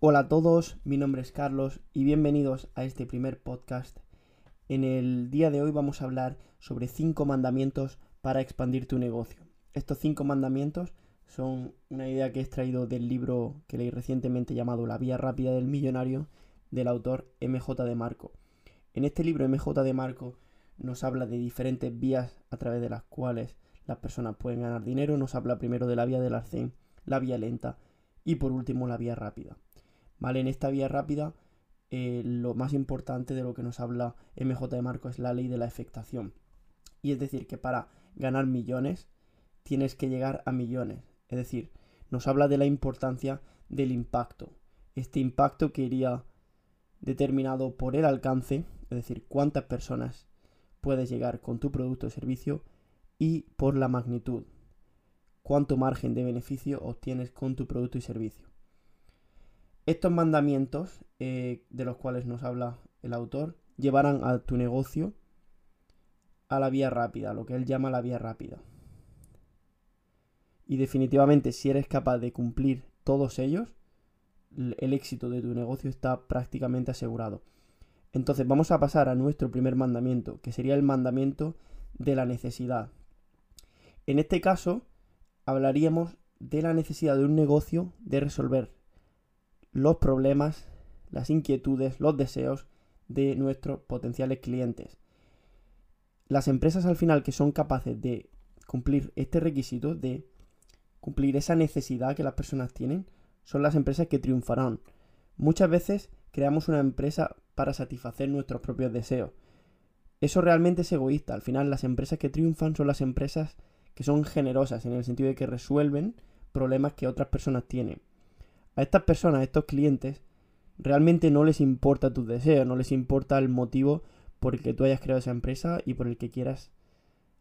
Hola a todos, mi nombre es Carlos y bienvenidos a este primer podcast. En el día de hoy vamos a hablar sobre 5 mandamientos para expandir tu negocio. Estos 5 mandamientos son una idea que he extraído del libro que leí recientemente llamado La Vía Rápida del Millonario del autor MJ de Marco. En este libro MJ de Marco nos habla de diferentes vías a través de las cuales las personas pueden ganar dinero. Nos habla primero de la vía del arcén, la vía lenta y por último la vía rápida. ¿Vale? En esta vía rápida eh, lo más importante de lo que nos habla MJ de Marco es la ley de la afectación. Y es decir, que para ganar millones tienes que llegar a millones. Es decir, nos habla de la importancia del impacto. Este impacto que iría determinado por el alcance, es decir, cuántas personas puedes llegar con tu producto o servicio y por la magnitud, cuánto margen de beneficio obtienes con tu producto y servicio. Estos mandamientos eh, de los cuales nos habla el autor llevarán a tu negocio a la vía rápida, lo que él llama la vía rápida. Y definitivamente si eres capaz de cumplir todos ellos, el éxito de tu negocio está prácticamente asegurado. Entonces vamos a pasar a nuestro primer mandamiento, que sería el mandamiento de la necesidad. En este caso, hablaríamos de la necesidad de un negocio de resolver los problemas, las inquietudes, los deseos de nuestros potenciales clientes. Las empresas al final que son capaces de cumplir este requisito, de cumplir esa necesidad que las personas tienen, son las empresas que triunfarán. Muchas veces creamos una empresa para satisfacer nuestros propios deseos. Eso realmente es egoísta. Al final las empresas que triunfan son las empresas que son generosas en el sentido de que resuelven problemas que otras personas tienen. A estas personas, a estos clientes, realmente no les importa tus deseos, no les importa el motivo por el que tú hayas creado esa empresa y por el que quieras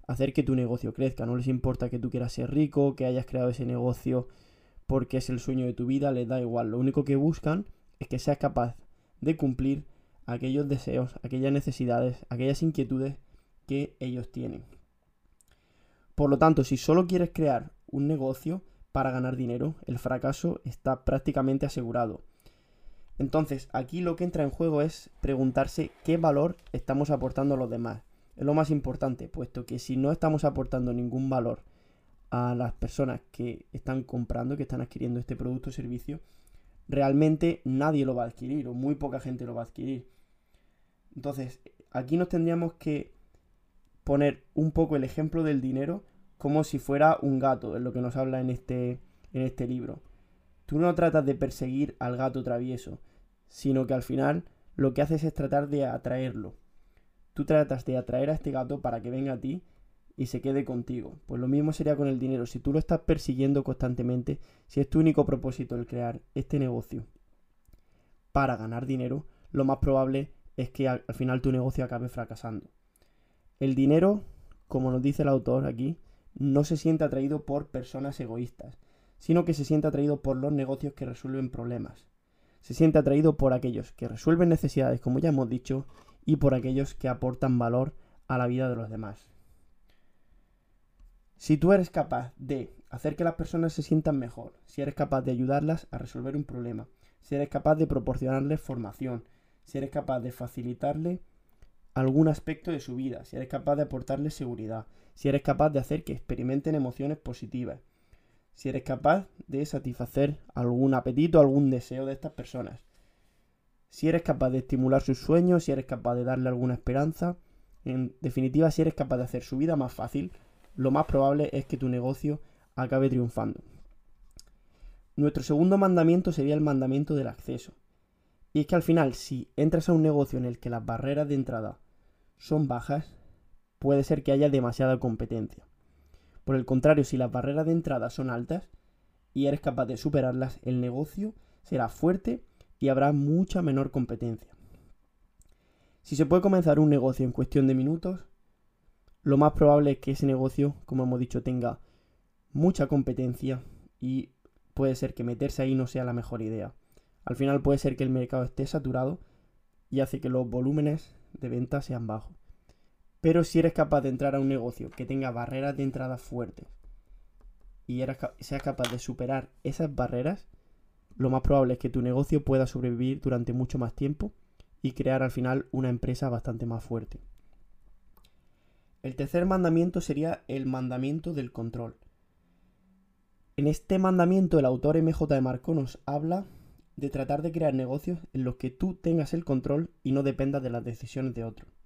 hacer que tu negocio crezca. No les importa que tú quieras ser rico, que hayas creado ese negocio porque es el sueño de tu vida, les da igual. Lo único que buscan es que seas capaz de cumplir aquellos deseos, aquellas necesidades, aquellas inquietudes que ellos tienen. Por lo tanto, si solo quieres crear un negocio para ganar dinero, el fracaso está prácticamente asegurado. Entonces, aquí lo que entra en juego es preguntarse qué valor estamos aportando a los demás. Es lo más importante, puesto que si no estamos aportando ningún valor a las personas que están comprando, que están adquiriendo este producto o servicio, realmente nadie lo va a adquirir o muy poca gente lo va a adquirir. Entonces, aquí nos tendríamos que poner un poco el ejemplo del dinero como si fuera un gato, es lo que nos habla en este, en este libro. Tú no tratas de perseguir al gato travieso, sino que al final lo que haces es tratar de atraerlo. Tú tratas de atraer a este gato para que venga a ti y se quede contigo. Pues lo mismo sería con el dinero. Si tú lo estás persiguiendo constantemente, si es tu único propósito el crear este negocio para ganar dinero, lo más probable es que al, final tu negocio acabe fracasando. El dinero, como nos dice el autor aquí, no se siente atraído por personas egoístas, sino que se siente atraído por los negocios que resuelven problemas. Se siente atraído por aquellos que resuelven necesidades, como ya hemos dicho, y por aquellos que aportan valor a la vida de los demás. Si tú eres capaz de hacer que las personas se sientan mejor, si eres capaz de ayudarlas a resolver un problema, si eres capaz de proporcionarles formación, si eres capaz de facilitarle algún aspecto de su vida, si eres capaz de aportarles seguridad, si eres capaz de hacer que experimenten emociones positivas, si eres capaz de satisfacer algún apetito, algún deseo de estas personas, si eres capaz de estimular sus sueños, si eres capaz de darle alguna esperanza, en definitiva, si eres capaz de hacer su vida más fácil, lo más probable es que tu negocio acabe triunfando. Nuestro segundo mandamiento sería el mandamiento del acceso. Y es que al final, si entras a un negocio en el que las barreras de entrada son bajas, puede ser que haya demasiada competencia. Por el contrario, si las barreras de entrada son altas y eres capaz de superarlas, el negocio será fuerte y habrá mucha menor competencia. Si se puede comenzar un negocio en cuestión de minutos, lo más probable es que ese negocio, como hemos dicho, tenga mucha competencia y puede ser que meterse ahí no sea la mejor idea. Al final puede ser que el mercado esté saturado y hace que los volúmenes de venta sean bajos. Pero si eres capaz de entrar a un negocio que tenga barreras de entrada fuertes y seas capaz de superar esas barreras, lo más probable es que tu negocio pueda sobrevivir durante mucho más tiempo y crear al final una empresa bastante más fuerte. El tercer mandamiento sería el mandamiento del control. En este mandamiento el autor MJ de Marco nos habla de tratar de crear negocios en los que tú tengas el control y no dependas de las decisiones de otros.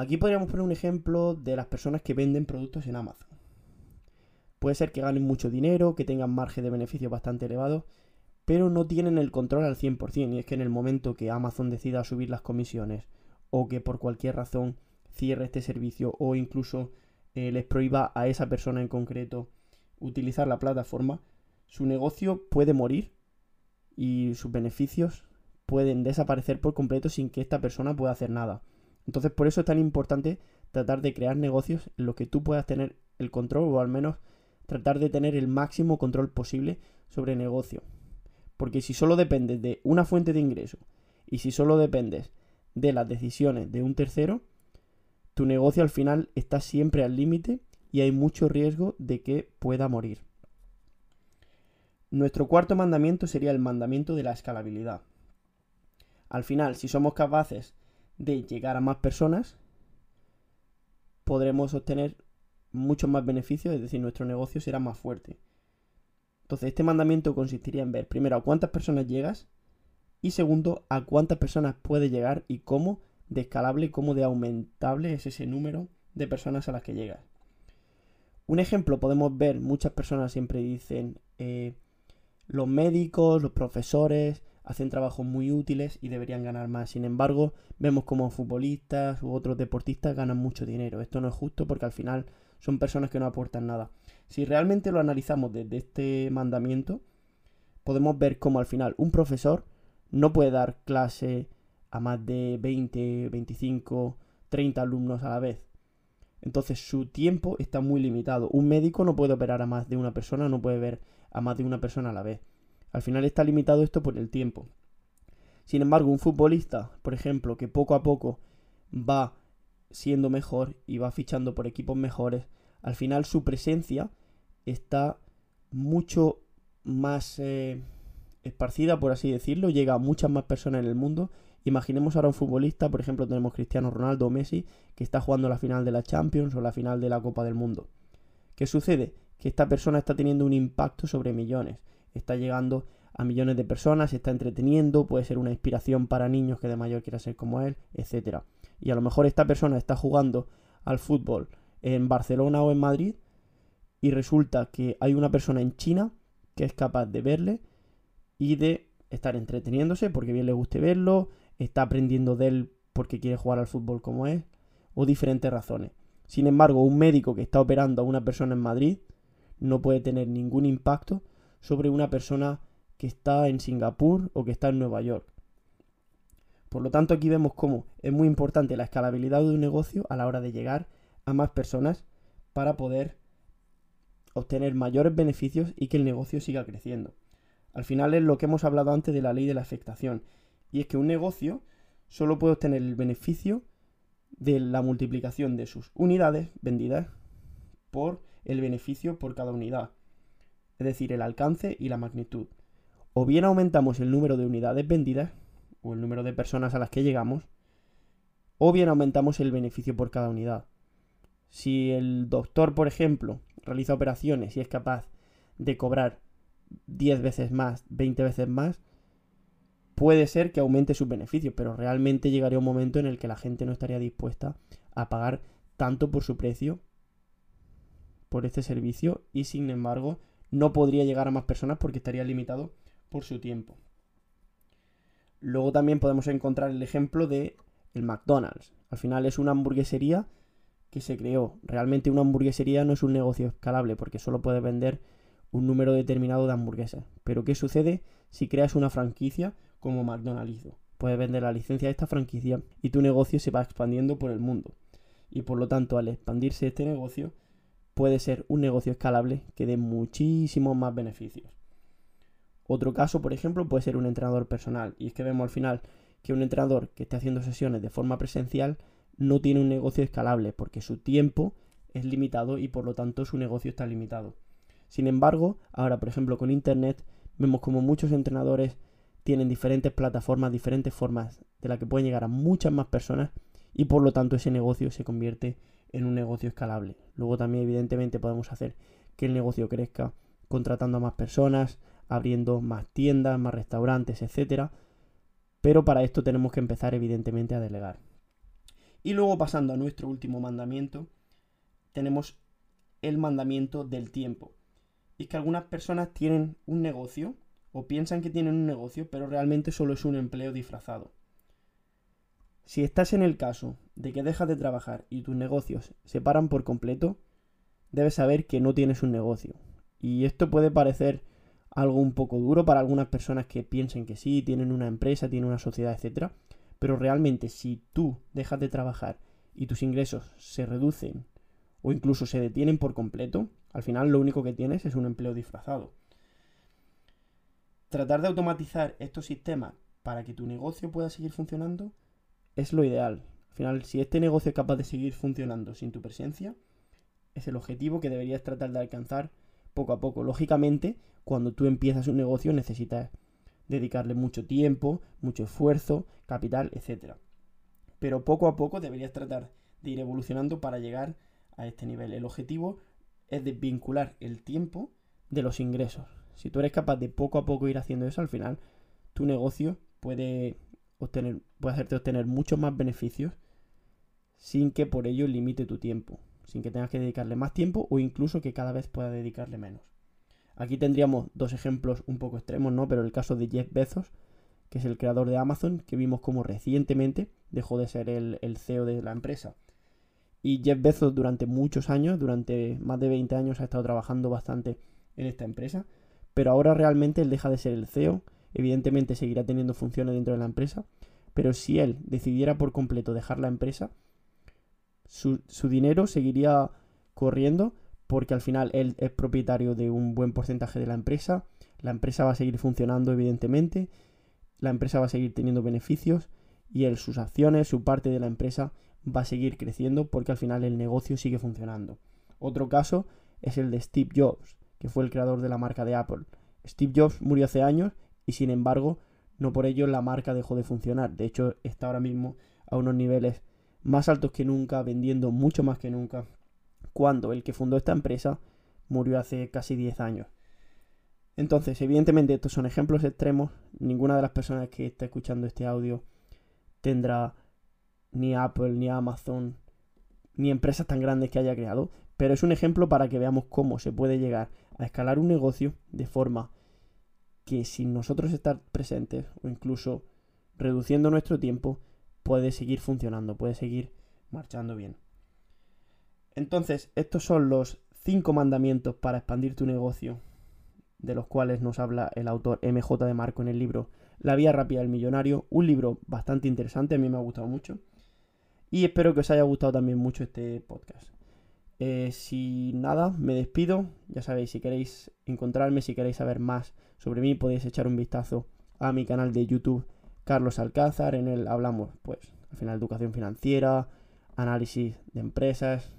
Aquí podríamos poner un ejemplo de las personas que venden productos en Amazon. Puede ser que ganen mucho dinero, que tengan margen de beneficio bastante elevado, pero no tienen el control al 100%. Y es que en el momento que Amazon decida subir las comisiones o que por cualquier razón cierre este servicio o incluso eh, les prohíba a esa persona en concreto utilizar la plataforma, su negocio puede morir y sus beneficios pueden desaparecer por completo sin que esta persona pueda hacer nada. Entonces por eso es tan importante tratar de crear negocios en los que tú puedas tener el control o al menos tratar de tener el máximo control posible sobre el negocio. Porque si solo dependes de una fuente de ingreso y si solo dependes de las decisiones de un tercero, tu negocio al final está siempre al límite y hay mucho riesgo de que pueda morir. Nuestro cuarto mandamiento sería el mandamiento de la escalabilidad. Al final, si somos capaces de llegar a más personas, podremos obtener muchos más beneficios, es decir, nuestro negocio será más fuerte. Entonces, este mandamiento consistiría en ver, primero, a cuántas personas llegas y segundo, a cuántas personas puedes llegar y cómo de escalable como de aumentable es ese número de personas a las que llegas. Un ejemplo podemos ver, muchas personas siempre dicen, eh, los médicos, los profesores hacen trabajos muy útiles y deberían ganar más. Sin embargo, vemos como futbolistas u otros deportistas ganan mucho dinero. Esto no es justo porque al final son personas que no aportan nada. Si realmente lo analizamos desde este mandamiento, podemos ver cómo al final un profesor no puede dar clase a más de 20, 25, 30 alumnos a la vez. Entonces su tiempo está muy limitado. Un médico no puede operar a más de una persona, no puede ver a más de una persona a la vez. Al final está limitado esto por el tiempo. Sin embargo, un futbolista, por ejemplo, que poco a poco va siendo mejor y va fichando por equipos mejores, al final su presencia está mucho más eh, esparcida, por así decirlo, llega a muchas más personas en el mundo Imaginemos ahora un futbolista, por ejemplo, tenemos Cristiano Ronaldo Messi, que está jugando la final de la Champions o la final de la Copa del Mundo. ¿Qué sucede? Que esta persona está teniendo un impacto sobre millones. Está llegando a millones de personas, está entreteniendo, puede ser una inspiración para niños que de mayor quieran ser como él, etc. Y a lo mejor esta persona está jugando al fútbol en Barcelona o en Madrid y resulta que hay una persona en China que es capaz de verle y de estar entreteniéndose porque bien le guste verlo, está aprendiendo de él porque quiere jugar al fútbol como es, o diferentes razones. Sin embargo, un médico que está operando a una persona en Madrid no puede tener ningún impacto sobre una persona que está en Singapur o que está en Nueva York. Por lo tanto, aquí vemos cómo es muy importante la escalabilidad de un negocio a la hora de llegar a más personas para poder obtener mayores beneficios y que el negocio siga creciendo. Al final es lo que hemos hablado antes de la ley de la afectación. Y es que un negocio solo puede obtener el beneficio de la multiplicación de sus unidades vendidas por el beneficio por cada unidad. Es decir, el alcance y la magnitud. O bien aumentamos el número de unidades vendidas o el número de personas a las que llegamos, o bien aumentamos el beneficio por cada unidad. Si el doctor, por ejemplo, realiza operaciones y es capaz de cobrar 10 veces más, 20 veces más, puede ser que aumente sus beneficios, pero realmente llegaría un momento en el que la gente no estaría dispuesta a pagar tanto por su precio por este servicio y sin embargo no podría llegar a más personas porque estaría limitado por su tiempo. Luego también podemos encontrar el ejemplo de el McDonald's. Al final es una hamburguesería que se creó. Realmente una hamburguesería no es un negocio escalable porque solo puede vender un número determinado de hamburguesas. Pero ¿qué sucede si creas una franquicia como McDonald's Puedes vender la licencia de esta franquicia y tu negocio se va expandiendo por el mundo. Y por lo tanto, al expandirse este negocio, puede ser un negocio escalable que dé muchísimos más beneficios. Otro caso, por ejemplo, puede ser un entrenador personal. Y es que vemos al final que un entrenador que esté haciendo sesiones de forma presencial no tiene un negocio escalable porque su tiempo es limitado y por lo tanto su negocio está limitado. Sin embargo, ahora por ejemplo con Internet Vemos como muchos entrenadores tienen diferentes plataformas, diferentes formas de las que pueden llegar a muchas más personas y por lo tanto ese negocio se convierte en un negocio escalable. Luego también evidentemente podemos hacer que el negocio crezca contratando a más personas, abriendo más tiendas, más restaurantes, etcétera. Pero para esto tenemos que empezar evidentemente a delegar. Y luego pasando a nuestro último mandamiento, tenemos el mandamiento del tiempo. Y es que algunas personas tienen un negocio o piensan que tienen un negocio, pero realmente solo es un empleo disfrazado. Si estás en el caso de que dejas de trabajar y tus negocios se paran por completo, debes saber que no tienes un negocio. Y esto puede parecer algo un poco duro para algunas personas que piensen que sí, tienen una empresa, tienen una sociedad, etc. Pero realmente si tú dejas de trabajar y tus ingresos se reducen o incluso se detienen por completo, al final lo único que tienes es un empleo disfrazado. Tratar de automatizar estos sistemas para que tu negocio pueda seguir funcionando es lo ideal. Al final, si este negocio es capaz de seguir funcionando sin tu presencia, es el objetivo que deberías tratar de alcanzar poco a poco. Lógicamente, cuando tú empiezas un negocio necesitas dedicarle mucho tiempo, mucho esfuerzo, capital, etc. Pero poco a poco deberías tratar de ir evolucionando para llegar a este nivel. El objetivo es desvincular el tiempo de los ingresos. Si tú eres capaz de poco a poco ir haciendo eso, al final tu negocio puede obtener, puede hacerte obtener muchos más beneficios sin que por ello limite tu tiempo, sin que tengas que dedicarle más tiempo o incluso que cada vez pueda dedicarle menos. Aquí tendríamos dos ejemplos un poco extremos, ¿no? Pero el caso de Jeff Bezos, que es el creador de Amazon, que vimos como recientemente dejó de ser el, el CEO de la empresa. Y Jeff Bezos durante muchos años, durante más de 20 años, ha estado trabajando bastante en esta empresa. Pero ahora realmente él deja de ser el CEO. Evidentemente seguirá teniendo funciones dentro de la empresa. Pero si él decidiera por completo dejar la empresa, su, dinero seguiría corriendo porque al final él es propietario de un buen porcentaje de la empresa. La empresa va a seguir funcionando, evidentemente. La empresa va a seguir teniendo beneficios y él, sus acciones, su parte de la empresa va a seguir creciendo porque al final el negocio sigue funcionando. Otro caso es el de Steve Jobs, que fue el creador de la marca de Apple. Steve Jobs murió hace años y sin embargo no por ello la marca dejó de funcionar. De hecho está ahora mismo a unos niveles más altos que nunca, vendiendo mucho más que nunca, cuando el que fundó esta empresa murió hace casi 10 años. Entonces, evidentemente estos son ejemplos extremos. Ninguna de las personas que está escuchando este audio tendrá ni Apple, ni Amazon, ni empresas tan grandes que haya creado, pero es un ejemplo para que veamos cómo se puede llegar a escalar un negocio de forma que sin nosotros estar presentes o incluso reduciendo nuestro tiempo, puede seguir funcionando, puede seguir marchando bien. Entonces, estos son los cinco mandamientos para expandir tu negocio, de los cuales nos habla el autor MJ de Marco en el libro La vía rápida del millonario, un libro bastante interesante, a mí me ha gustado mucho. Y espero que os haya gustado también mucho este podcast. Eh, si nada, me despido. Ya sabéis, si queréis encontrarme, si queréis saber más sobre mí, podéis echar un vistazo a mi canal de YouTube, Carlos Alcázar. En él hablamos, pues, al final, educación financiera, análisis de empresas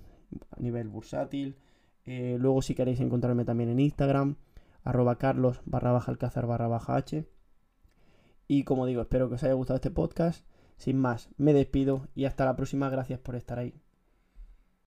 a nivel bursátil. Eh, luego, si queréis encontrarme también en Instagram, arroba carlos barra baja alcázar barra baja h. Y como digo, espero que os haya gustado este podcast sin más, me despido y hasta la próxima. Gracias por estar ahí.